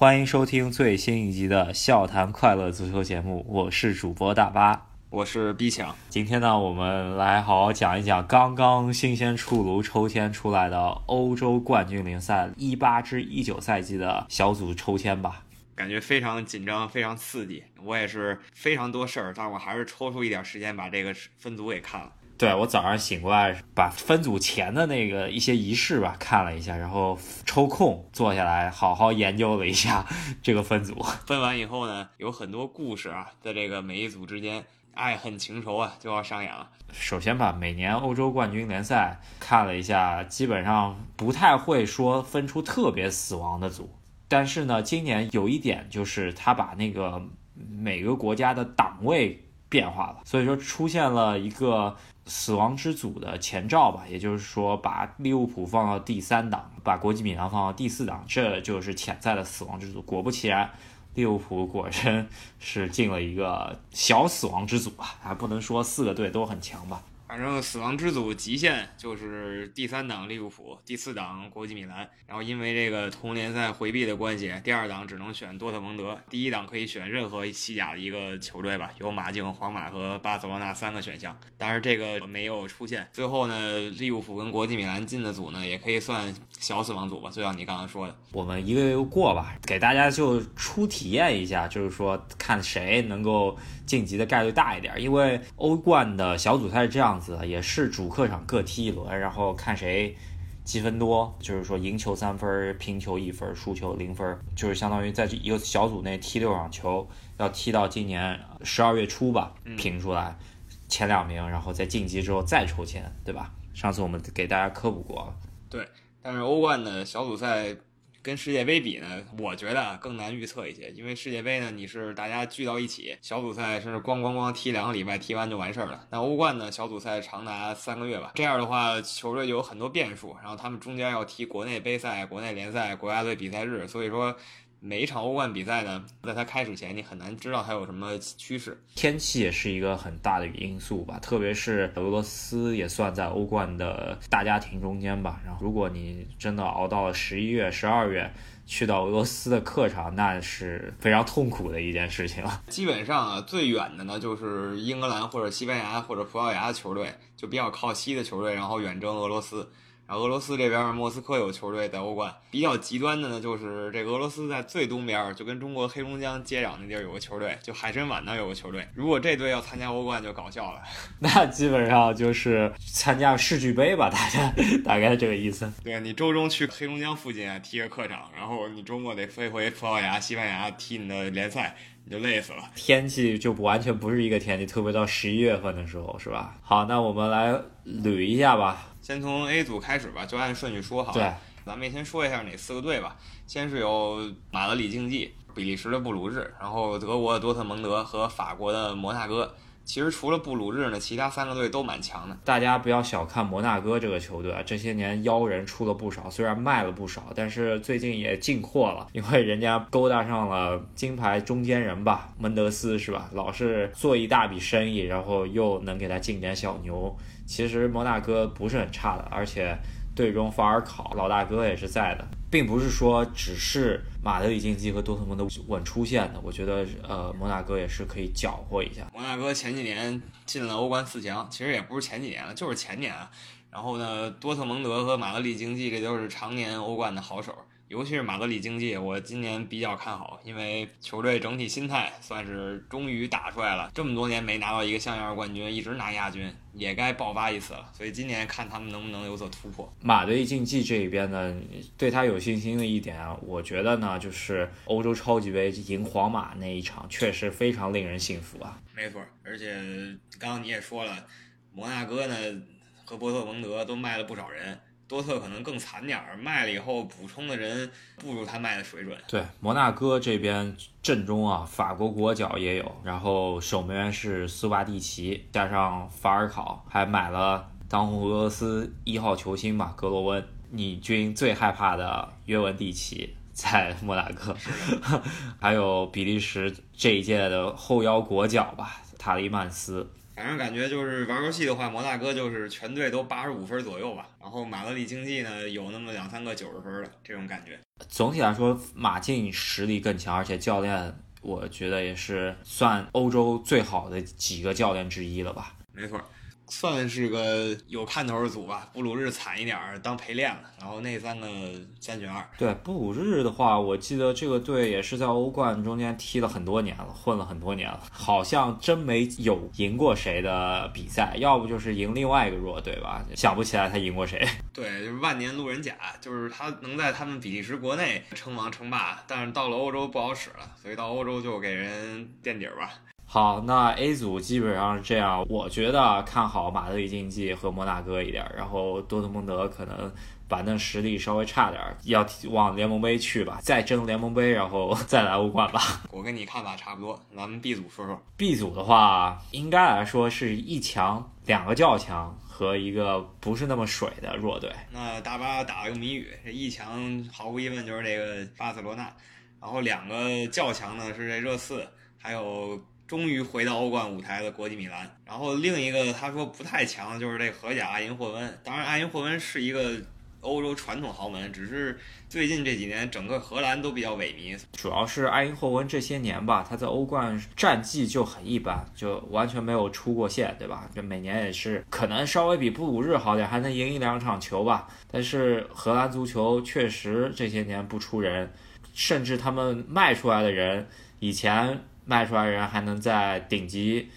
欢迎收听最新一集的《笑谈快乐足球》节目，我是主播大巴，我是 B 强。今天呢，我们来好好讲一讲刚刚新鲜出炉抽签出来的欧洲冠军联赛一八至一九赛季的小组抽签吧。感觉非常紧张，非常刺激。我也是非常多事儿，但我还是抽出一点时间把这个分组给看了。对我早上醒过来，把分组前的那个一些仪式吧看了一下，然后抽空坐下来好好研究了一下 这个分组。分完以后呢，有很多故事啊，在这个每一组之间，爱恨情仇啊就要上演了。首先吧每年欧洲冠军联赛看了一下，基本上不太会说分出特别死亡的组，但是呢，今年有一点就是他把那个每个国家的档位变化了，所以说出现了一个。死亡之组的前兆吧，也就是说，把利物浦放到第三档，把国际米兰放到第四档，这就是潜在的死亡之组。果不其然，利物浦果真是进了一个小死亡之组啊！还不能说四个队都很强吧。反正死亡之组极限就是第三档利物浦，第四档国际米兰。然后因为这个同联赛回避的关系，第二档只能选多特蒙德，第一档可以选任何西甲的一个球队吧，有马竞、皇马和巴塞罗那三个选项。但是这个没有出现。最后呢，利物浦跟国际米兰进的组呢，也可以算小死亡组吧。就像你刚刚说的，我们一个一个过吧，给大家就初体验一下，就是说看谁能够晋级的概率大一点。因为欧冠的小组赛是这样子。也是主客场各踢一轮，然后看谁积分多，就是说赢球三分，平球一分，输球零分，就是相当于在这一个小组内踢六场球，要踢到今年十二月初吧，评出来前两名，然后在晋级之后再抽签，对吧？上次我们给大家科普过了。对，但是欧冠的小组赛。跟世界杯比呢，我觉得更难预测一些，因为世界杯呢，你是大家聚到一起，小组赛是咣咣咣踢两个礼拜，踢完就完事儿了。那欧冠呢，小组赛长达三个月吧，这样的话，球队就有很多变数，然后他们中间要踢国内杯赛、国内联赛、国家队比赛日，所以说。每一场欧冠比赛呢，在它开始前，你很难知道它有什么趋势。天气也是一个很大的因素吧，特别是俄罗斯也算在欧冠的大家庭中间吧。然后，如果你真的熬到了十一月、十二月，去到俄罗斯的客场，那是非常痛苦的一件事情了。基本上啊，最远的呢就是英格兰或者西班牙或者葡萄牙的球队，就比较靠西的球队，然后远征俄罗斯。然后俄罗斯这边莫斯科有球队在欧冠，比较极端的呢，就是这个俄罗斯在最东边，就跟中国黑龙江接壤那地儿有个球队，就海参崴那有个球队。如果这队要参加欧冠，就搞笑了。那基本上就是参加世俱杯吧，大家大概这个意思。对你周中去黑龙江附近啊踢个客场，然后你周末得飞回葡萄牙、西班牙踢你的联赛，你就累死了。天气就不完全不是一个天气，特别到十一月份的时候，是吧？好，那我们来捋一下吧。先从 A 组开始吧，就按顺序说好。对，咱们先说一下哪四个队吧。先是有马德里竞技、比利时的布鲁日，然后德国的多特蒙德和法国的摩纳哥。其实除了布鲁日呢，其他三个队都蛮强的。大家不要小看摩纳哥这个球队啊，这些年妖人出了不少，虽然卖了不少，但是最近也进货了，因为人家勾搭上了金牌中间人吧，门德斯是吧？老是做一大笔生意，然后又能给他进点小牛。其实摩纳哥不是很差的，而且队中法尔考老大哥也是在的，并不是说只是马德里竞技和多特蒙德稳出现的。我觉得，呃，摩纳哥也是可以搅和一下。摩纳哥前几年进了欧冠四强，其实也不是前几年了，就是前年啊。然后呢，多特蒙德和马德里竞技这都是常年欧冠的好手。尤其是马德里竞技，我今年比较看好，因为球队整体心态算是终于打出来了。这么多年没拿到一个像样的冠军，一直拿亚军，也该爆发一次了。所以今年看他们能不能有所突破。马德里竞技这一边呢，对他有信心的一点啊，我觉得呢，就是欧洲超级杯赢皇马那一场，确实非常令人信服啊。没错，而且刚刚你也说了，摩纳哥呢和波特蒙德都卖了不少人。多特可能更惨点儿，卖了以后补充的人不如他卖的水准。对，摩纳哥这边阵中啊，法国国脚也有，然后守门员是苏瓦蒂奇，加上法尔考，还买了当红俄罗斯一号球星吧，格罗温。你军最害怕的约文蒂奇在 摩纳哥，还有比利时这一届的后腰国脚吧，塔利曼斯。反正感觉就是玩游戏的话，摩纳哥就是全队都八十五分左右吧，然后马德里竞技呢有那么两三个九十分的这种感觉。总体来说，马竞实力更强，而且教练我觉得也是算欧洲最好的几个教练之一了吧。没错。算是个有看头的组吧，布鲁日惨一点儿当陪练了，然后那三个三选二。对布鲁日的话，我记得这个队也是在欧冠中间踢了很多年了，混了很多年了，好像真没有赢过谁的比赛，要不就是赢另外一个弱队吧，想不起来他赢过谁。对，就是万年路人甲，就是他能在他们比利时国内称王称霸，但是到了欧洲不好使了，所以到欧洲就给人垫底儿吧。好，那 A 组基本上是这样。我觉得看好马德里竞技和摩纳哥一点，然后多特蒙德可能板凳实力稍微差点，要往联盟杯去吧，再争联盟杯，然后再来欧冠吧。我跟你看法差不多，咱们 B 组说说。B 组的话，应该来说是一强、两个较强和一个不是那么水的弱队。那大巴打了个谜语，这一强毫无疑问就是这个巴塞罗那，然后两个较强呢是这热刺，还有。终于回到欧冠舞台的国际米兰，然后另一个他说不太强，就是这荷甲阿因霍温。当然，阿因霍温是一个欧洲传统豪门，只是最近这几年整个荷兰都比较萎靡。主要是阿因霍温这些年吧，他在欧冠战绩就很一般，就完全没有出过线，对吧？就每年也是可能稍微比布鲁日好点，还能赢一两场球吧。但是荷兰足球确实这些年不出人，甚至他们卖出来的人以前。卖出来人还能在顶级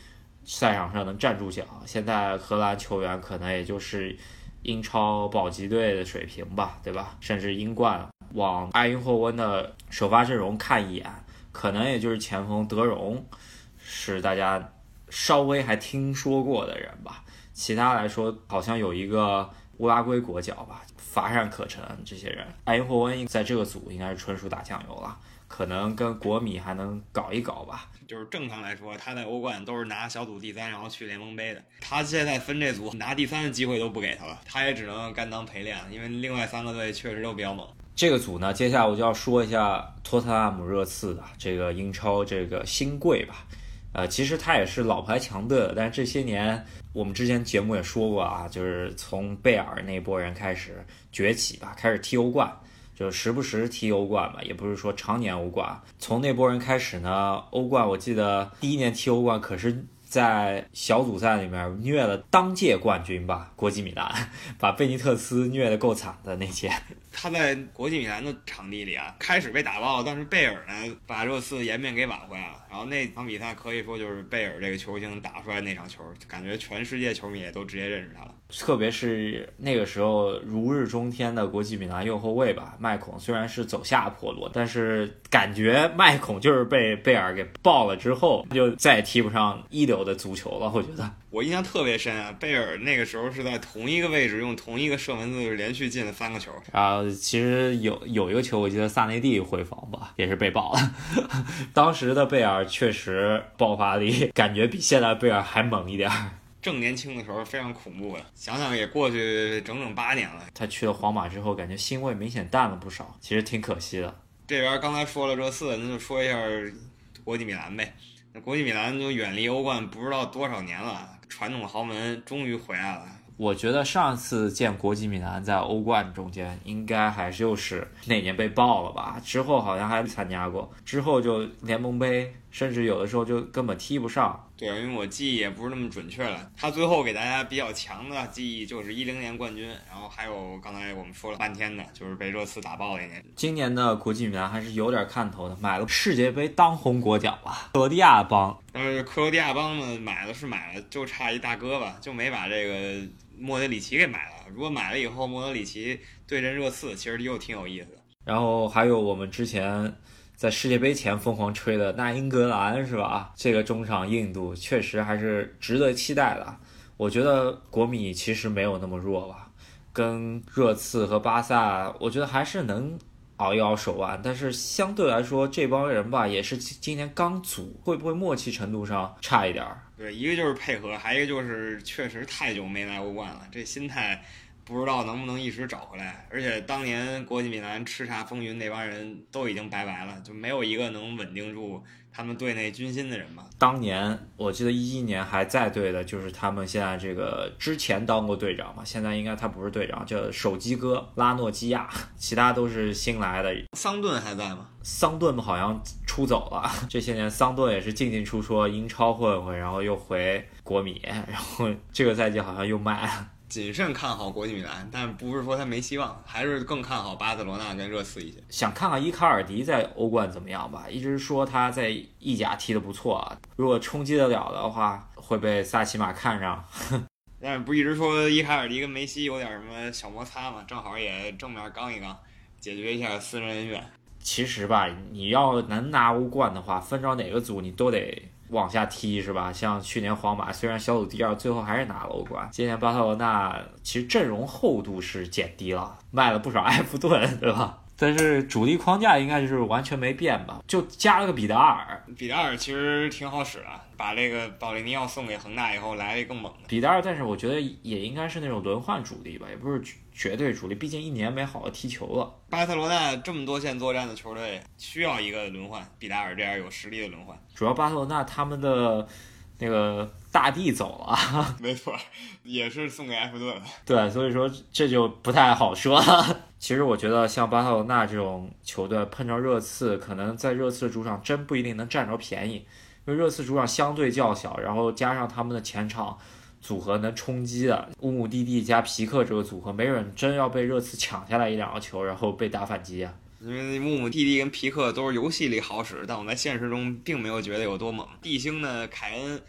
赛场上能站住脚，现在荷兰球员可能也就是英超保级队的水平吧，对吧？甚至英冠，往埃因霍温的首发阵容看一眼，可能也就是前锋德容是大家稍微还听说过的人吧。其他来说，好像有一个乌拉圭国脚吧，乏善可陈。这些人，埃因霍温在这个组应该是纯属打酱油了。可能跟国米还能搞一搞吧。就是正常来说，他在欧冠都是拿小组第三，然后去联盟杯的。他现在分这组，拿第三的机会都不给他了，他也只能甘当陪练，因为另外三个队确实都比较猛。这个组呢，接下来我就要说一下托特纳姆热刺的这个英超这个新贵吧。呃，其实他也是老牌强队，但是这些年我们之前节目也说过啊，就是从贝尔那波人开始崛起吧，开始踢欧冠。就时不时踢欧冠嘛，也不是说常年欧冠。从那波人开始呢，欧冠我记得第一年踢欧冠可是。在小组赛里面虐了当届冠军吧，国际米兰，把贝尼特斯虐得够惨的那届。他在国际米兰的场地里啊，开始被打爆，但是贝尔呢把热刺颜面给挽回了。然后那场比赛可以说就是贝尔这个球星打出来那场球，感觉全世界球迷也都直接认识他了。特别是那个时候如日中天的国际米兰右后卫吧，麦孔虽然是走下坡路，但是感觉麦孔就是被贝尔给爆了之后，就再也踢不上一流。的足球了，我觉得我印象特别深啊。贝尔那个时候是在同一个位置用同一个射门姿势连续进了三个球。然后其实有有一个球，我记得萨内蒂回防吧，也是被爆了。当时的贝尔确实爆发力，感觉比现在贝尔还猛一点。正年轻的时候非常恐怖的，想想也过去整整八年了。他去了皇马之后，感觉腥味明显淡了不少，其实挺可惜的。这边刚才说了热刺，那就说一下国际米兰呗。那国际米兰就远离欧冠不知道多少年了，传统豪门终于回来了。我觉得上次见国际米兰在欧冠中间，应该还是又是那年被爆了吧？之后好像还参加过，之后就联盟杯，甚至有的时候就根本踢不上。对啊，因为我记忆也不是那么准确了。他最后给大家比较强的记忆就是一零年冠军，然后还有刚才我们说了半天的，就是被热刺打爆那年。今年的国际米兰还是有点看头的，买了世界杯当红国脚啊，克罗地亚帮。但是克罗地亚帮呢，买了是买了，就差一大哥吧，就没把这个。莫德里奇给买了，如果买了以后，莫德里奇对阵热刺，其实又挺有意思的。然后还有我们之前在世界杯前疯狂吹的那英格兰，是吧？这个中场硬度确实还是值得期待的。我觉得国米其实没有那么弱吧，跟热刺和巴萨，我觉得还是能。熬一熬手腕，但是相对来说，这帮人吧也是今年刚组，会不会默契程度上差一点儿？对，一个就是配合，还一个就是确实太久没来欧冠了，这心态不知道能不能一时找回来。而且当年国际米兰叱咤风云那帮人都已经拜拜了，就没有一个能稳定住他们队内军心的人吧。当年我记得一一年还在队的，就是他们现在这个之前当过队长嘛，现在应该他不是队长，叫手机哥拉诺基亚，其他都是新来的。桑顿还在吗？桑顿好像出走了，这些年桑顿也是进进出出，英超混混，然后又回国米，然后这个赛季好像又卖了。谨慎看好国际米兰，但不是说他没希望，还是更看好巴塞罗那跟热刺一些。想看看伊卡尔迪在欧冠怎么样吧？一直说他在意甲踢得不错啊，如果冲击得了的话，会被萨奇马看上。但是不一直说伊卡尔迪跟梅西有点什么小摩擦嘛？正好也正面刚一刚，解决一下私人恩怨。其实吧，你要能拿欧冠的话，分着哪个组你都得。往下踢是吧？像去年皇马虽然小组第二，最后还是拿了欧冠。今年巴塞罗那其实阵容厚度是减低了，卖了不少埃弗顿，对吧？但是主力框架应该就是完全没变吧？就加了个比达尔。比达尔其实挺好使的，把这个保利尼奥送给恒大以后，来了一更猛的比达尔。但是我觉得也应该是那种轮换主力吧，也不是绝对主力，毕竟一年没好好踢球了。巴塞罗那这么多线作战的球队，需要一个轮换，比达尔这样有实力的轮换。主要巴塞罗那他们的。那个大帝走了，没错，也是送给埃弗顿了。对，所以说这就不太好说。其实我觉得像巴塞罗那这种球队碰着热刺，可能在热刺的主场真不一定能占着便宜，因为热刺主场相对较小，然后加上他们的前场组合能冲击的乌姆蒂蒂加皮克这个组合，没准真要被热刺抢下来一两个球，然后被打反击啊。因为木木弟弟跟皮克都是游戏里好使，但我在现实中并没有觉得有多猛。地星呢，凯恩，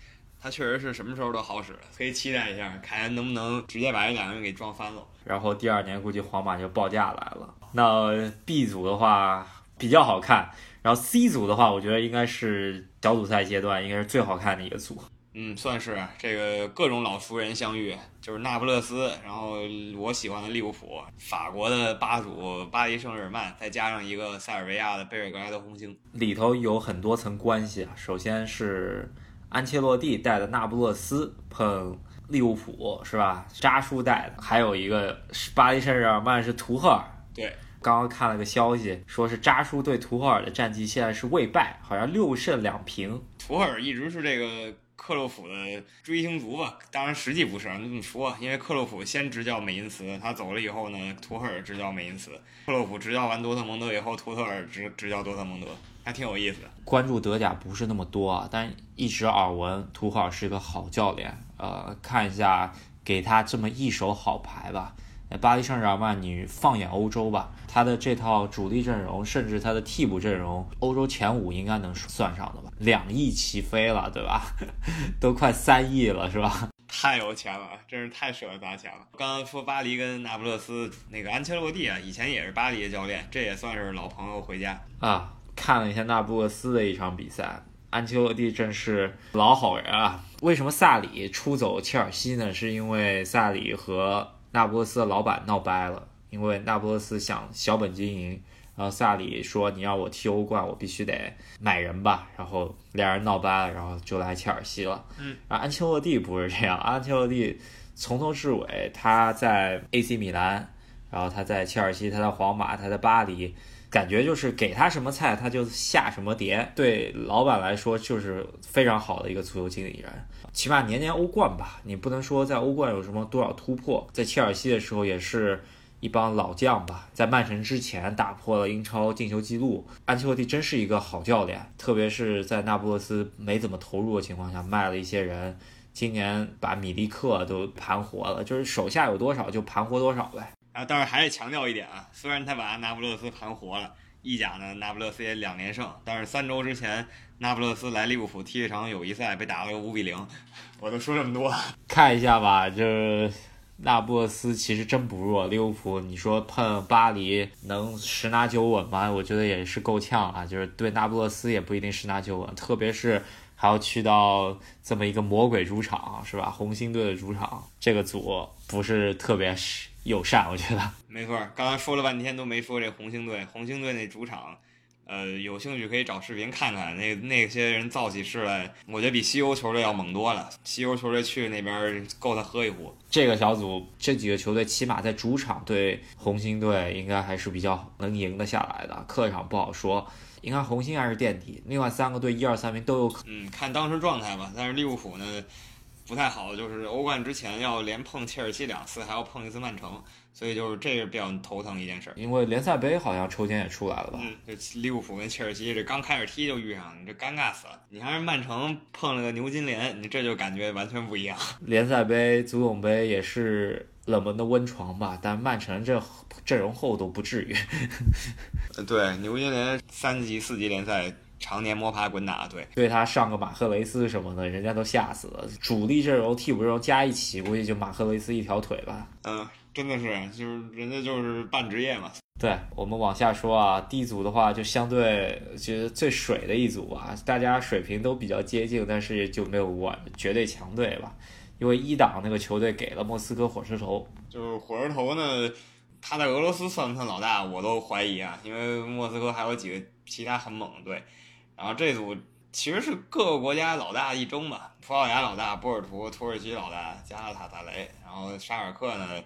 他确实是什么时候都好使，可以期待一下凯恩能不能直接把这两个人给撞翻了。然后第二年估计皇马就报价来了。那 B 组的话比较好看，然后 C 组的话，我觉得应该是小组赛阶段应该是最好看的一个组。嗯，算是这个各种老熟人相遇，就是那不勒斯，然后我喜欢的利物浦，法国的巴祖巴黎圣日耳曼，再加上一个塞尔维亚的贝尔格莱德红星，里头有很多层关系啊。首先是安切洛蒂带的那不勒斯碰利物浦，是吧？扎叔带的，还有一个是巴黎圣日耳曼是图赫尔。对，刚刚看了个消息，说是扎叔对图赫尔的战绩现在是未败，好像六胜两平。图赫尔一直是这个。克洛普的追星族吧，当然实际不是，你这么说，因为克洛普先执教美因茨，他走了以后呢，图赫尔执教美因茨，克洛普执教完多特蒙德以后，图赫尔执执教多特蒙德，还挺有意思的。关注德甲不是那么多啊，但一直耳闻图赫尔是一个好教练，呃，看一下给他这么一手好牌吧。巴黎圣日耳曼，你放眼欧洲吧，他的这套主力阵容，甚至他的替补阵容，欧洲前五应该能算上的吧？两亿起飞了，对吧？都快三亿了，是吧？太有钱了，真是太舍得砸钱了。刚刚说巴黎跟那不勒斯，那个安切洛蒂啊，以前也是巴黎的教练，这也算是老朋友回家啊。看了一下那不勒斯的一场比赛，安切洛蒂真是老好人啊。为什么萨里出走切尔西呢？是因为萨里和那不勒斯的老板闹掰了，因为那不勒斯想小本经营，然后萨里说你让我踢欧冠，我必须得买人吧，然后俩人闹掰了，然后就来切尔西了。嗯，然后安切洛蒂不是这样，安切洛蒂从头至尾他在 AC 米兰，然后他在切尔西，他在皇马，他在巴黎。感觉就是给他什么菜，他就下什么碟。对老板来说，就是非常好的一个足球经理人。起码年年欧冠吧，你不能说在欧冠有什么多少突破。在切尔西的时候，也是一帮老将吧。在曼城之前打破了英超进球纪录。安切洛蒂真是一个好教练，特别是在那不勒斯没怎么投入的情况下，卖了一些人。今年把米利克都盘活了，就是手下有多少就盘活多少呗。啊，但是还得强调一点啊，虽然他把那不勒斯盘活了，意甲呢，那不勒斯也两连胜，但是三周之前，那不勒斯来利物浦踢一场友谊赛，被打了个五比零。我都说这么多，看一下吧，这那不勒斯其实真不弱，利物浦你说碰巴黎能十拿九稳吗？我觉得也是够呛啊，就是对那不勒斯也不一定十拿九稳，特别是还要去到这么一个魔鬼主场，是吧？红星队的主场，这个组不是特别友善，我觉得没错。刚刚说了半天都没说这红星队，红星队那主场呃，有兴趣可以找视频看看，那那些人造起势来，我觉得比西欧球队要猛多了。西欧球队去那边够他喝一壶。这个小组这几个球队起码在主场对红星队应该还是比较能赢得下来的，客场不好说。应该红星还是垫底，另外三个队一二三名都有可。嗯，看当时状态吧。但是利物浦呢？不太好，就是欧冠之前要连碰切尔西两次，还要碰一次曼城，所以就是这个比较头疼一件事。因为联赛杯好像抽签也出来了吧？嗯，这利物浦跟切尔西这刚开始踢就遇上，你这尴尬死了。你还是曼城碰了个牛津联，你这就感觉完全不一样。联赛杯、足总杯也是冷门的温床吧？但曼城这阵容厚度不至于。对，牛津联三级、四级联赛。常年摸爬滚打，对，对他上个马赫雷斯什么的，人家都吓死了。主力阵容、替补阵容加一起，估计就马赫雷斯一条腿吧。嗯，真的是，就是人家就是半职业嘛。对我们往下说啊，D 组的话就相对觉得最水的一组吧，大家水平都比较接近，但是就没有过绝对强队吧。因为一档那个球队给了莫斯科火车头，就是火车头呢，他在俄罗斯算不算老大，我都怀疑啊，因为莫斯科还有几个其他很猛的队。然后这组其实是各个国家老大一争吧，葡萄牙老大波尔图，土耳其老大加拉塔萨雷，然后沙尔克呢，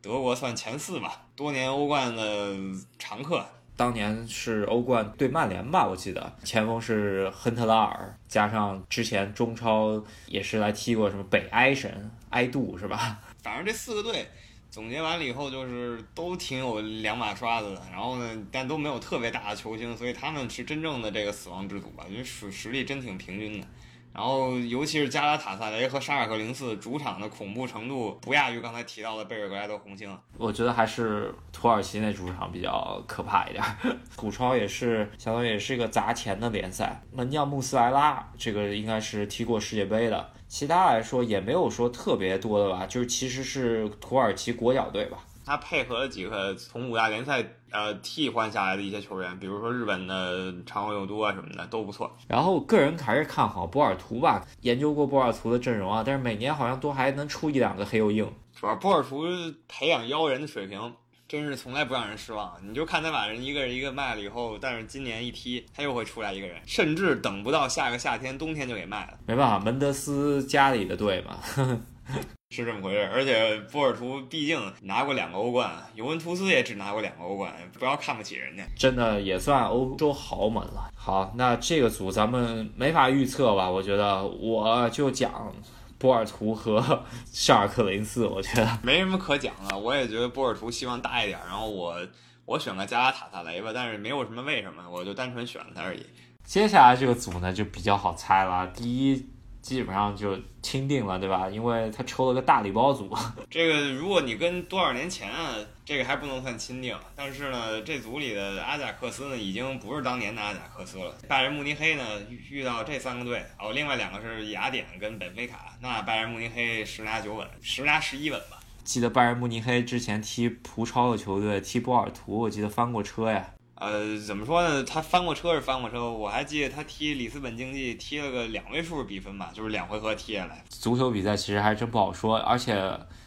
德国算前四吧，多年欧冠的常客，当年是欧冠对曼联吧，我记得前锋是亨特拉尔，加上之前中超也是来踢过什么北埃神埃杜是吧？反正这四个队。总结完了以后，就是都挺有两把刷子的，然后呢，但都没有特别大的球星，所以他们是真正的这个死亡之组吧，因为实实力真挺平均的。然后，尤其是加拉塔萨雷和沙尔克零四主场的恐怖程度，不亚于刚才提到的贝尔格莱德红星。我觉得还是土耳其那主场比较可怕一点。土超也是相当于也是一个砸钱的联赛，门将穆斯莱拉这个应该是踢过世界杯的。其他来说也没有说特别多的吧，就是其实是土耳其国脚队吧。他配合了几个从五大联赛呃替换下来的一些球员，比如说日本的长尾佑都啊什么的都不错。然后个人还是看好波尔图吧，研究过波尔图的阵容啊，但是每年好像都还能出一两个黑又硬。主要波尔图培养妖人的水平。真是从来不让人失望，你就看他把人一个人一个卖了以后，但是今年一踢他又会出来一个人，甚至等不到下个夏天冬天就给卖了。没办法，门德斯家里的队嘛，是这么回事。而且波尔图毕竟拿过两个欧冠，尤文图斯也只拿过两个欧冠，不要看不起人家，真的也算欧洲豪门了。好，那这个组咱们没法预测吧？我觉得我就讲。波尔图和沙尔克雷斯，我觉得没什么可讲的。我也觉得波尔图希望大一点，然后我我选个加拉塔萨雷吧，但是没有什么为什么，我就单纯选了他而已。接下来这个组呢就比较好猜了，第一。基本上就钦定了，对吧？因为他抽了个大礼包组。这个如果你跟多少年前啊，这个还不能算钦定。但是呢，这组里的阿贾克斯呢，已经不是当年的阿贾克斯了。拜仁慕尼黑呢，遇到这三个队，哦，另外两个是雅典跟本菲卡，那拜仁慕尼黑十拿九稳，十拿十一稳吧。记得拜仁慕尼黑之前踢葡超的球队踢波尔图，我记得翻过车呀。呃，怎么说呢？他翻过车是翻过车，我还记得他踢里斯本竞技踢了个两位数比分吧，就是两回合踢下来。足球比赛其实还真不好说，而且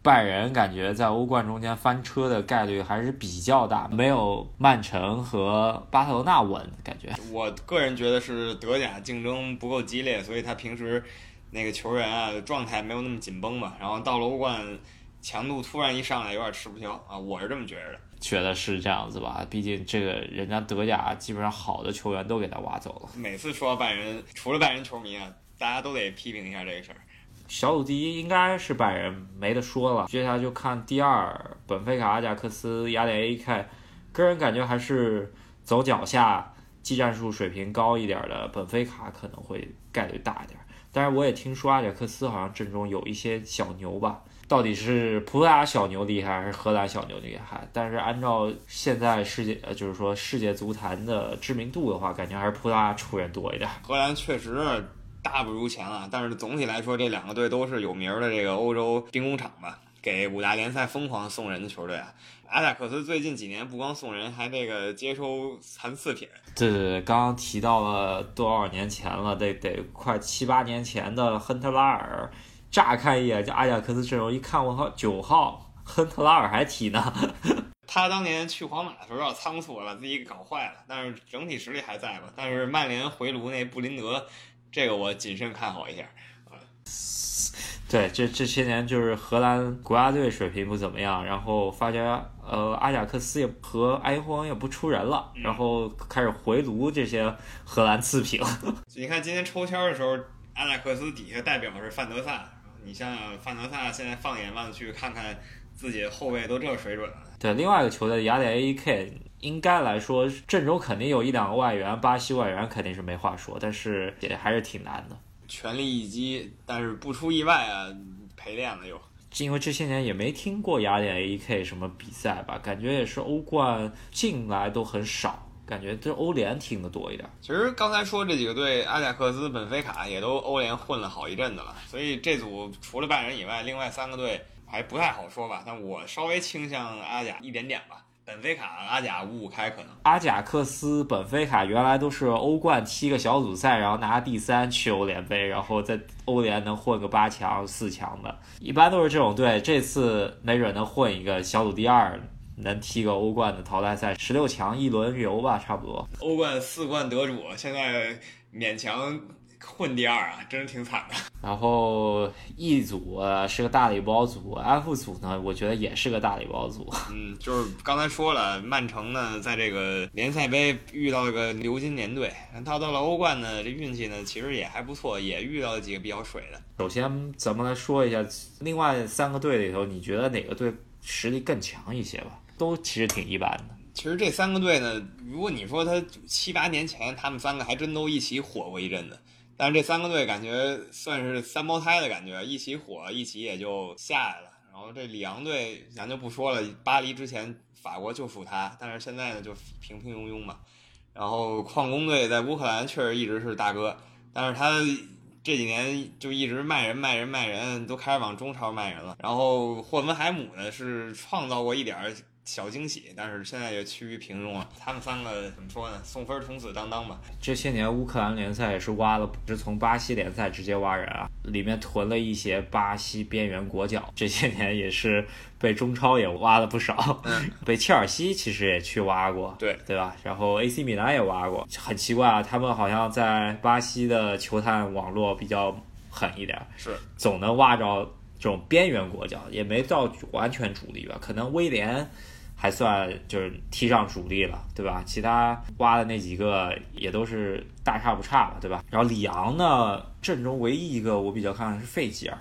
拜仁感觉在欧冠中间翻车的概率还是比较大，没有曼城和巴塞罗那稳，感觉。我个人觉得是德甲竞争不够激烈，所以他平时那个球员啊状态没有那么紧绷吧，然后到了欧冠强度突然一上来有点吃不消啊，我是这么觉得的。觉得是这样子吧，毕竟这个人家德甲基本上好的球员都给他挖走了。每次说拜仁，除了拜仁球迷啊，大家都得批评一下这个事儿。小组第一应该是拜仁，没得说了。接下来就看第二，本菲卡、阿贾克斯、雅典 A.K。个人感觉还是走脚下，技战术水平高一点的本菲卡可能会概率大一点。但是我也听说阿贾克斯好像阵中有一些小牛吧。到底是葡萄牙小牛厉害还是荷兰小牛厉害？但是按照现在世界呃，就是说世界足坛的知名度的话，感觉还是葡萄牙出人多一点。荷兰确实大不如前了，但是总体来说，这两个队都是有名的这个欧洲兵工厂吧，给五大联赛疯狂送人的球队啊。阿贾克斯最近几年不光送人，还那个接收残次品。对对对，刚刚提到了多少年前了？得得快七八年前的亨特拉尔。乍看一眼，就阿贾克斯阵容，一看我靠，九号亨特拉尔还踢呢。他当年去皇马的时候有点仓促了，把自己给搞坏了，但是整体实力还在吧。但是曼联回炉那布林德，这个我谨慎看好一下。对，这这些年就是荷兰国家队水平不怎么样，然后发觉呃阿贾克斯也和埃因霍恩也不出人了，然后开始回炉这些荷兰次品。你看今天抽签的时候，阿贾克斯底下代表是范德萨，你像范德萨现在放眼望去，看看自己的后卫都这水准了。对，另外一个球队雅典 AEK 应该来说阵中肯定有一两个外援，巴西外援肯定是没话说，但是也还是挺难的。全力一击，但是不出意外啊，陪练了又。因为这些年也没听过雅典 AEK 什么比赛吧，感觉也是欧冠进来都很少，感觉这欧联听得多一点。其实刚才说这几个队，阿贾克斯、本菲卡也都欧联混了好一阵子了，所以这组除了拜仁以外，另外三个队还不太好说吧。但我稍微倾向阿贾一点点吧。本菲卡、阿贾五五开可能。阿贾克斯、本菲卡原来都是欧冠踢个小组赛，然后拿第三去欧联杯，然后在欧联能混个八强、四强的，一般都是这种队。这次没准能混一个小组第二，能踢个欧冠的淘汰赛，十六强一轮游吧，差不多。欧冠四冠得主现在勉强。混第二啊，真是挺惨的。然后 E 组是个大礼包组，F 组呢，我觉得也是个大礼包组。嗯，就是刚才说了，曼城呢在这个联赛杯遇到了个牛津联队，他到了欧冠呢，这运气呢其实也还不错，也遇到了几个比较水的。首先，咱们来说一下另外三个队里头，你觉得哪个队实力更强一些吧？都其实挺一般的。其实这三个队呢，如果你说他七八年前他们三个还真都一起火过一阵子。但是这三个队感觉算是三胞胎的感觉，一起火，一起也就下来了。然后这里昂队咱就不说了，巴黎之前法国就属他，但是现在呢就平平庸庸嘛。然后矿工队在乌克兰确实一直是大哥，但是他这几年就一直卖人卖人卖人，都开始往中超卖人了。然后霍芬海姆呢是创造过一点。小惊喜，但是现在也趋于平庸了。他们三个怎么说呢？送分童子当当吧。这些年乌克兰联赛也是挖了，是从巴西联赛直接挖人啊，里面囤了一些巴西边缘国脚。这些年也是被中超也挖了不少，被切尔西其实也去挖过，对对吧？然后 AC 米兰也挖过，很奇怪啊，他们好像在巴西的球探网络比较狠一点，是总能挖着这种边缘国脚，也没到完全主力吧？可能威廉。还算就是踢上主力了，对吧？其他挖的那几个也都是大差不差吧，对吧？然后里昂呢，阵中唯一一个我比较看的是费吉尔，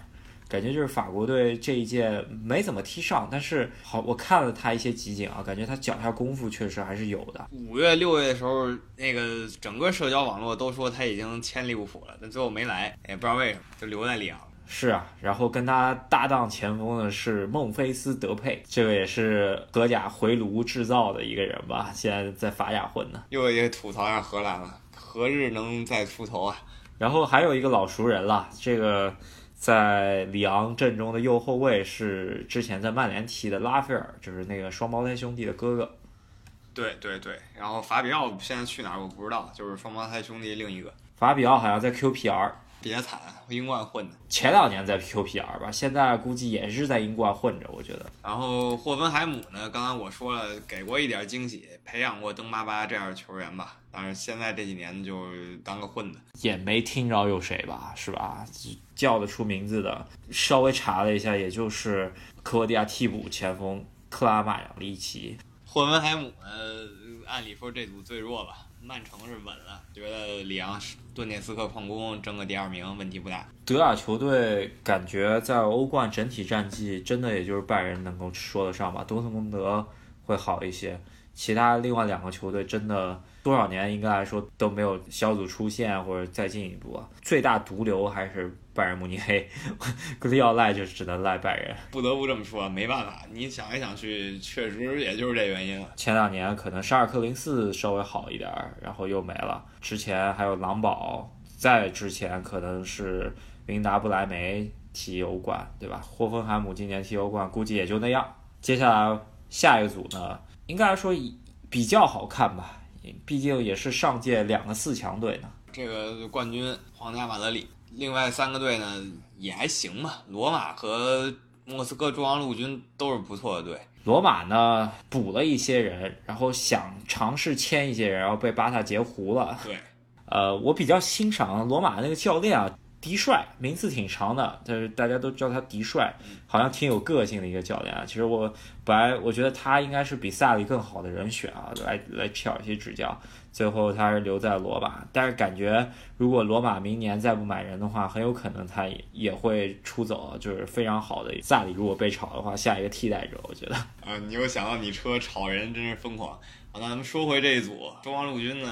感觉就是法国队这一届没怎么踢上，但是好，我看了他一些集锦啊，感觉他脚下功夫确实还是有的。五月六月的时候，那个整个社交网络都说他已经签利物浦了，但最后没来，也不知道为什么，就留在里昂。是啊，然后跟他搭档前锋的是孟菲斯德佩，这个也是德甲回炉制造的一个人吧，现在在法甲混呢。又也吐槽一下荷兰了，何日能再出头啊？然后还有一个老熟人了，这个在里昂阵中的右后卫是之前在曼联踢的拉斐尔，就是那个双胞胎兄弟的哥哥。对对对，然后法比奥现在去哪儿我不知道，就是双胞胎兄弟另一个。法比奥好像在 QPR。比较惨，英冠混的。前两年在 QPR 吧，现在估计也是在英冠混着，我觉得。然后霍芬海姆呢，刚才我说了，给过一点惊喜，培养过登巴巴这样的球员吧。但是现在这几年就当个混的，也没听着有谁吧，是吧？叫得出名字的，稍微查了一下，也就是克罗地亚替补前锋克拉马扬利奇。霍芬海姆呢，按理说这组最弱吧。曼城是稳了，觉得里昂、顿涅斯克矿工争个第二名问题不大。德甲球队感觉在欧冠整体战绩真的也就是拜仁能够说得上吧，多特蒙德会好一些，其他另外两个球队真的。多少年应该来说都没有小组出线或者再进一步，最大毒瘤还是拜仁慕尼黑，要赖就只能赖拜仁，不得不这么说，没办法，你想来想去，确实也就是这原因了。前两年可能沙尔克零四稍微好一点，然后又没了，之前还有狼堡，在之前可能是明达不莱梅踢欧冠，对吧？霍芬海姆今年踢欧冠估计也就那样。接下来下一组呢，应该来说比较好看吧。毕竟也是上届两个四强队呢。这个冠军皇家马德里，另外三个队呢也还行吧。罗马和莫斯科中央陆军都是不错的队。罗马呢补了一些人，然后想尝试签一些人，然后被巴萨截胡了。对，呃，我比较欣赏罗马那个教练啊。迪帅名字挺长的，但是大家都叫他迪帅，好像挺有个性的一个教练啊。其实我本来我觉得他应该是比萨里更好的人选啊，来来挑一些指教。最后他是留在罗马，但是感觉如果罗马明年再不买人的话，很有可能他也也会出走，就是非常好的萨里。如果被炒的话，下一个替代者，我觉得。啊，你又想到你车炒人，真是疯狂。好，那咱们说回这一组中央陆军呢，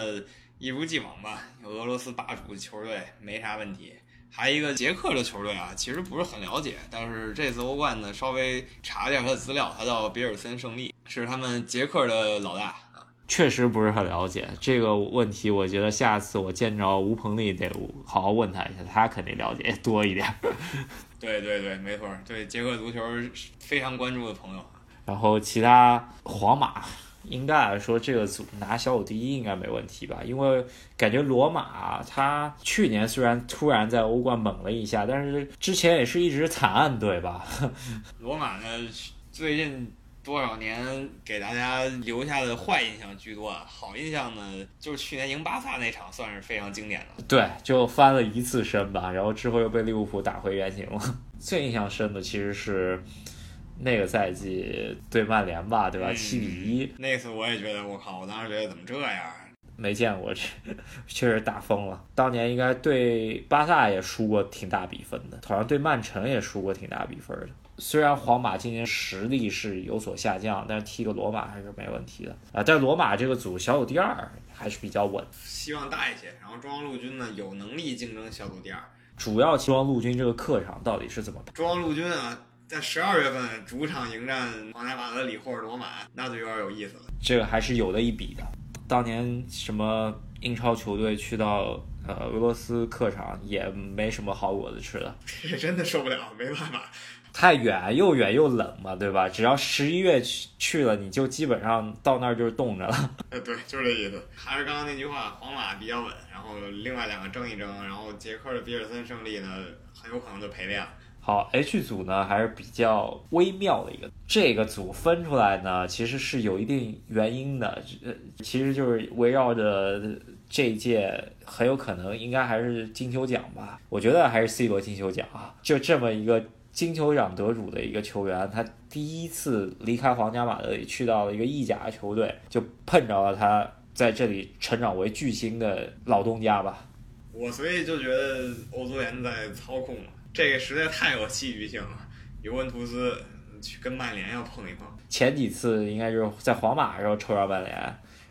一如既往吧，俄罗斯霸主球队没啥问题。还有一个捷克的球队啊，其实不是很了解，但是这次欧冠呢，稍微查了一下他的资料，他叫比尔森胜利，是他们捷克的老大啊。确实不是很了解这个问题，我觉得下次我见着吴鹏丽得好好问他一下，他肯定了解多一点。对对对，没错，对捷克足球非常关注的朋友。然后其他皇马。应该来说，这个组拿小组第一应该没问题吧？因为感觉罗马他去年虽然突然在欧冠猛了一下，但是之前也是一直惨案队吧。罗马呢，最近多少年给大家留下的坏印象居多，好印象呢，就是去年赢巴萨那场算是非常经典的。对，就翻了一次身吧，然后之后又被利物浦打回原形了。最印象深的其实是。那个赛季对曼联吧，对吧？七比一。那次我也觉得，我靠！我当时觉得怎么这样？没见过这，确实打疯了。当年应该对巴萨也输过挺大比分的，好像对曼城也输过挺大比分的。虽然皇马今年实力是有所下降，但是踢个罗马还是没问题的啊。但罗马这个组小组第二还是比较稳，希望大一些。然后中央陆军呢，有能力竞争小组第二。主要中央陆军这个客场到底是怎么？中央陆军啊。在十二月份主场迎战皇家马德里或者罗马，那就有点有意思了。这个还是有的一比的。当年什么英超球队去到呃俄罗斯客场也没什么好果子吃的，这真的受不了，没办法，太远又远又冷嘛，对吧？只要十一月去去了，你就基本上到那儿就是冻着了。呃，对，就是这意思。还是刚刚那句话，皇马比较稳，然后另外两个争一争，然后捷克的比尔森胜利呢，很有可能就赔了。好，H 组呢还是比较微妙的一个，这个组分出来呢，其实是有一定原因的，呃，其实就是围绕着这一届很有可能应该还是金球奖吧，我觉得还是 C 罗金球奖啊，就这么一个金球奖得主的一个球员，他第一次离开皇家马德里去到了一个意甲球队，就碰着了他在这里成长为巨星的老东家吧，我所以就觉得欧足联在操控。这个实在太有戏剧性了，尤文图斯去跟曼联要碰一碰。前几次应该就是在皇马的时候抽着曼联，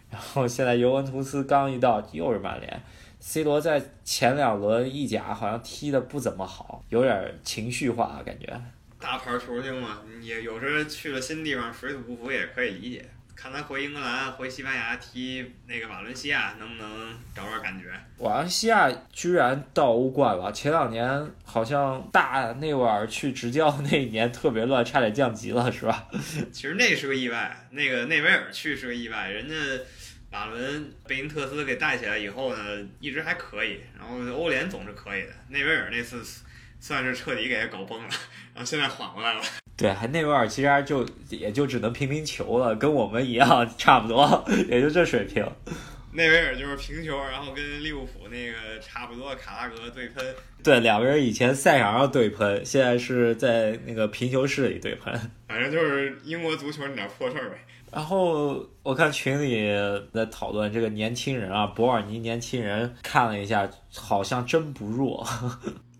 然后现在尤文图斯刚一到又是曼联。C 罗在前两轮意甲好像踢的不怎么好，有点情绪化感觉。大牌球星嘛，也有时去了新地方水土不服也可以理解。看他回英格兰、回西班牙踢那个瓦伦西亚，能不能找找感觉？瓦伦西亚居然到欧冠了！前两年好像大内维尔去执教那一年特别乱，差点降级了，是吧？其实那是个意外，那个内维尔去是个意外。人家瓦伦贝因特斯给带起来以后呢，一直还可以，然后欧联总是可以的。内维尔那次算是彻底给他搞崩了，然后现在缓过来了。对，还内维尔其实就也就只能平平球了，跟我们一样 差不多，也就这水平。内维尔就是平球，然后跟利物浦那个差不多，卡拉格对喷。对，两个人以前赛场上对喷，现在是在那个平球室里对喷。反正就是英国足球那点破事儿呗。然后我看群里在讨论这个年轻人啊，博尔尼年轻人，看了一下，好像真不弱。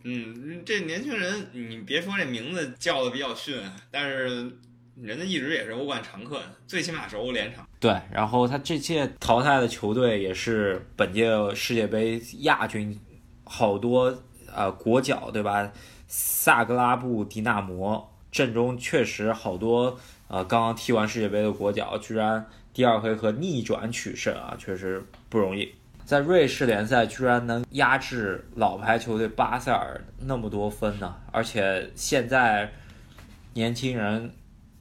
嗯，这年轻人，你别说这名字叫的比较逊，但是人家一直也是欧冠常客，最起码是欧联场。对，然后他这届淘汰的球队也是本届世界杯亚军，好多呃国脚对吧？萨格拉布迪纳摩阵中确实好多呃刚刚踢完世界杯的国脚，居然第二回合逆转取胜啊，确实不容易。在瑞士联赛居然能压制老牌球队巴塞尔那么多分呢？而且现在年轻人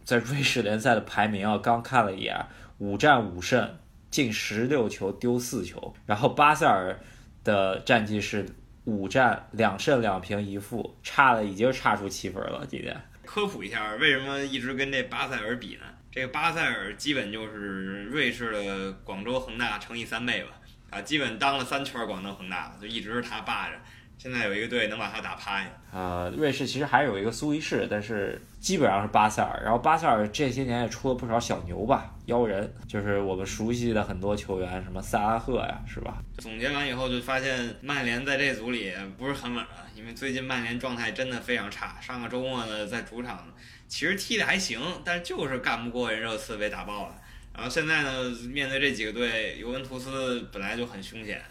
在瑞士联赛的排名啊，刚看了一眼，五战五胜，进十六球，丢四球。然后巴塞尔的战绩是五战两胜两平一负，差了已经差出七分了。今天科普一下，为什么一直跟这巴塞尔比呢？这个巴塞尔基本就是瑞士的广州恒大乘以三倍吧，啊，基本当了三圈广东恒大，就一直是他霸着。现在有一个队能把他打趴下。呃，瑞士其实还有一个苏黎世，但是基本上是巴塞尔。然后巴塞尔这些年也出了不少小牛吧，妖人，就是我们熟悉的很多球员，什么萨拉赫呀，是吧？总结完以后就发现曼联在这组里不是很稳啊，因为最近曼联状态真的非常差。上个周末呢，在主场其实踢的还行，但就是干不过人热刺，被打爆了。然后现在呢，面对这几个队，尤文图斯本来就很凶险，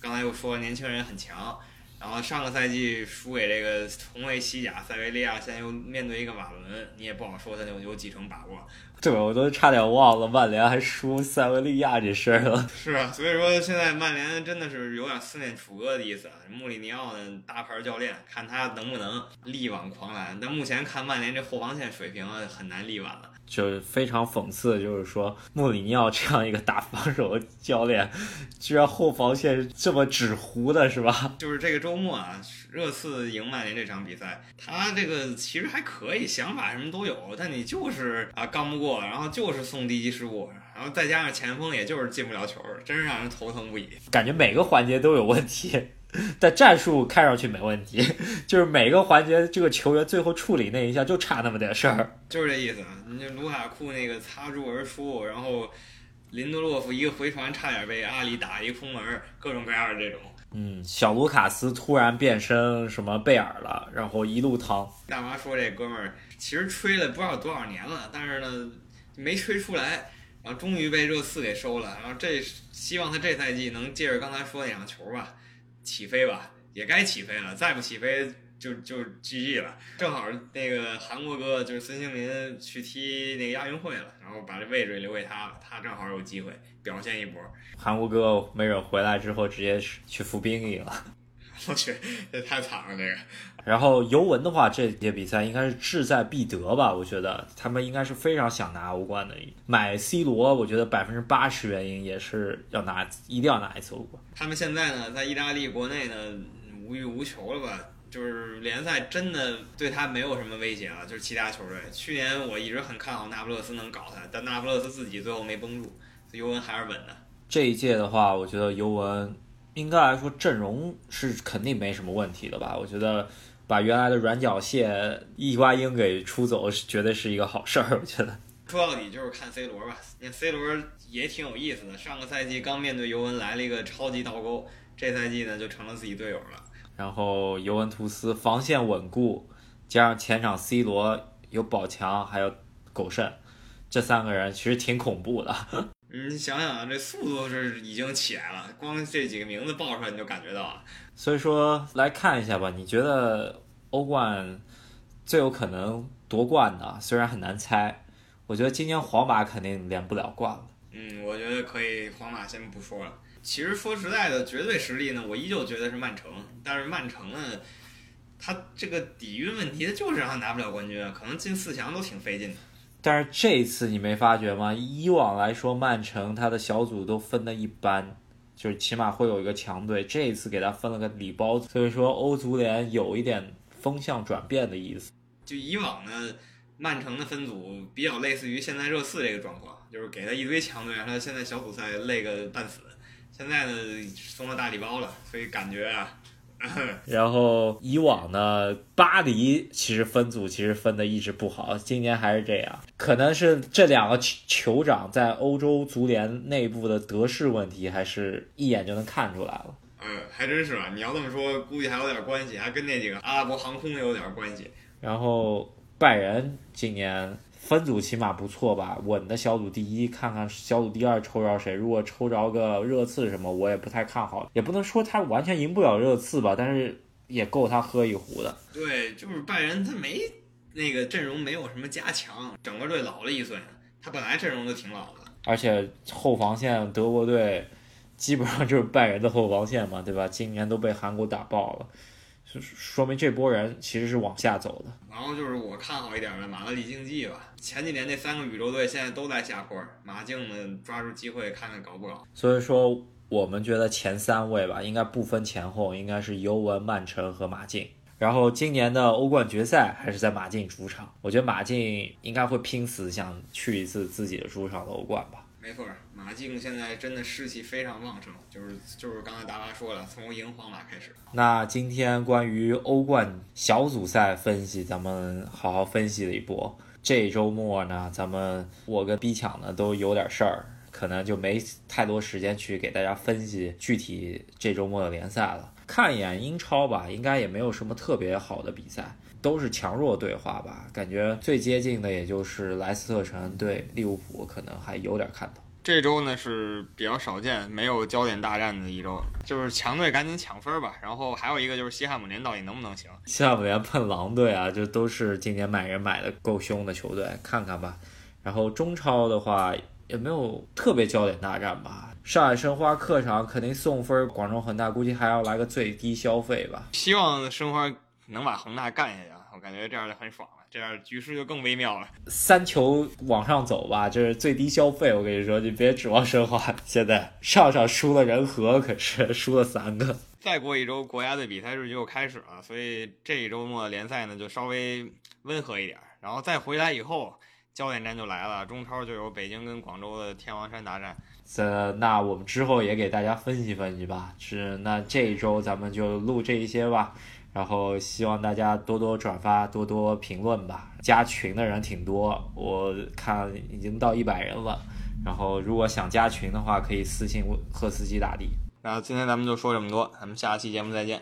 刚才又说年轻人很强。然后上个赛季输给这个同为西甲塞维利亚，现在又面对一个瓦伦，你也不好说他有有几成把握。对，我都差点忘了曼联还输塞维利亚这事儿了。是啊，所以说现在曼联真的是有点四面楚歌的意思。穆里尼奥的，大牌教练，看他能不能力挽狂澜。但目前看曼联这后防线水平很难力挽了。就非常讽刺，就是说穆里尼奥这样一个打防守的教练，居然后防线这么纸糊的，是吧？就是这个周末啊，热刺赢曼联这场比赛，他这个其实还可以，想法什么都有，但你就是啊刚不过，然后就是送低级失误，然后再加上前锋也就是进不了球，真是让人头疼不已。感觉每个环节都有问题。但战术看上去没问题，就是每个环节这个球员最后处理那一下就差那么点事儿，就是这意思。你就卢卡库那个擦柱而出，然后林德洛夫一个回传差点被阿里打一空门，各种各样的这种。嗯，小卢卡斯突然变身什么贝尔了，然后一路趟。大妈说这哥们儿其实吹了不知道多少年了，但是呢没吹出来，然后终于被热刺给收了。然后这希望他这赛季能借着刚才说那两个球吧。起飞吧，也该起飞了，再不起飞就就 GG 了。正好那个韩国哥就是孙兴民去踢那个亚运会了，然后把这位置留给他了，他正好有机会表现一波。韩国哥没准回来之后直接去服兵役了。我去，这太惨了这个。然后尤文的话，这届比赛应该是志在必得吧？我觉得他们应该是非常想拿欧冠的。买 C 罗，我觉得百分之八十原因也是要拿，一定要拿一次欧冠。他们现在呢，在意大利国内呢，无欲无求了吧？就是联赛真的对他没有什么威胁了。就是其他球队，去年我一直很看好那不勒斯能搞他，但那不勒斯自己最后没绷住，尤文还是稳的。这一届的话，我觉得尤文。应该来说，阵容是肯定没什么问题的吧？我觉得把原来的软脚蟹伊瓜因给出走，绝对是一个好事儿。我觉得说到底就是看 C 罗吧。那 C 罗也挺有意思的，上个赛季刚面对尤文来了一个超级倒钩，这赛季呢就成了自己队友了。然后尤文图斯防线稳固，加上前场 C 罗有宝强还有狗剩，这三个人其实挺恐怖的。你想想啊，这速度是已经起来了，光这几个名字报出来你就感觉到了。所以说来看一下吧，你觉得欧冠最有可能夺冠的，虽然很难猜，我觉得今年皇马肯定连不了冠了。嗯，我觉得可以，皇马先不说了。其实说实在的，绝对实力呢，我依旧觉得是曼城。但是曼城呢，他这个底蕴问题，他就是让他拿不了冠军，可能进四强都挺费劲的。但是这次你没发觉吗？以往来说，曼城他的小组都分的一般，就是起码会有一个强队。这一次给他分了个礼包，所以说欧足联有一点风向转变的意思。就以往呢，曼城的分组比较类似于现在热刺这个状况，就是给他一堆强队，他现在小组赛累个半死。现在呢，送了大礼包了，所以感觉啊。然后以往呢，巴黎其实分组其实分的一直不好，今年还是这样，可能是这两个酋长在欧洲足联内部的得势问题，还是一眼就能看出来了。嗯，还真是啊，你要这么说，估计还有点关系，还跟那几个阿拉伯航空也有点关系。然后拜仁今年。分组起码不错吧，稳的小组第一，看看小组第二抽着谁。如果抽着个热刺什么，我也不太看好。也不能说他完全赢不了热刺吧，但是也够他喝一壶的。对，就是拜仁，他没那个阵容，没有什么加强，整个队老了一岁。他本来阵容就挺老的，而且后防线德国队基本上就是拜仁的后防线嘛，对吧？今年都被韩国打爆了。说明这波人其实是往下走的。然后就是我看好一点的马德里竞技吧。前几年那三个宇宙队现在都在下坡，马竞呢抓住机会看看搞不搞。所以说我们觉得前三位吧，应该不分前后，应该是尤文、曼城和马竞。然后今年的欧冠决赛还是在马竞主场，我觉得马竞应该会拼死想去一次自己的主场的欧冠吧。没错，马竞现在真的士气非常旺盛，就是就是刚才大巴说了，从赢皇马开始。那今天关于欧冠小组赛分析，咱们好好分析了一波。这周末呢，咱们我跟 B 抢呢都有点事儿，可能就没太多时间去给大家分析具体这周末的联赛了。看一眼英超吧，应该也没有什么特别好的比赛，都是强弱对话吧。感觉最接近的也就是莱斯特城对利物浦，可能还有点看头。这周呢是比较少见没有焦点大战的一周，就是强队赶紧抢分吧。然后还有一个就是西汉姆联到底能不能行？西汉姆联碰狼队啊，这都是今年买人买的够凶的球队，看看吧。然后中超的话也没有特别焦点大战吧。上海申花客场肯定送分，广州恒大估计还要来个最低消费吧。希望申花能把恒大干下去，我感觉这样就很爽了。这样局势就更微妙了。三球往上走吧，就是最低消费。我跟你说，你别指望申花。现在上上输了人和，可是输了三个。再过一周，国家队比赛日就又开始了，所以这一周末联赛呢就稍微温和一点。然后再回来以后，焦点战就来了，中超就有北京跟广州的天王山大战。这那我们之后也给大家分析分析吧。是那这一周咱们就录这一些吧。然后希望大家多多转发，多多评论吧。加群的人挺多，我看已经到一百人了。然后如果想加群的话，可以私信赫斯基大帝。那今天咱们就说这么多，咱们下期节目再见。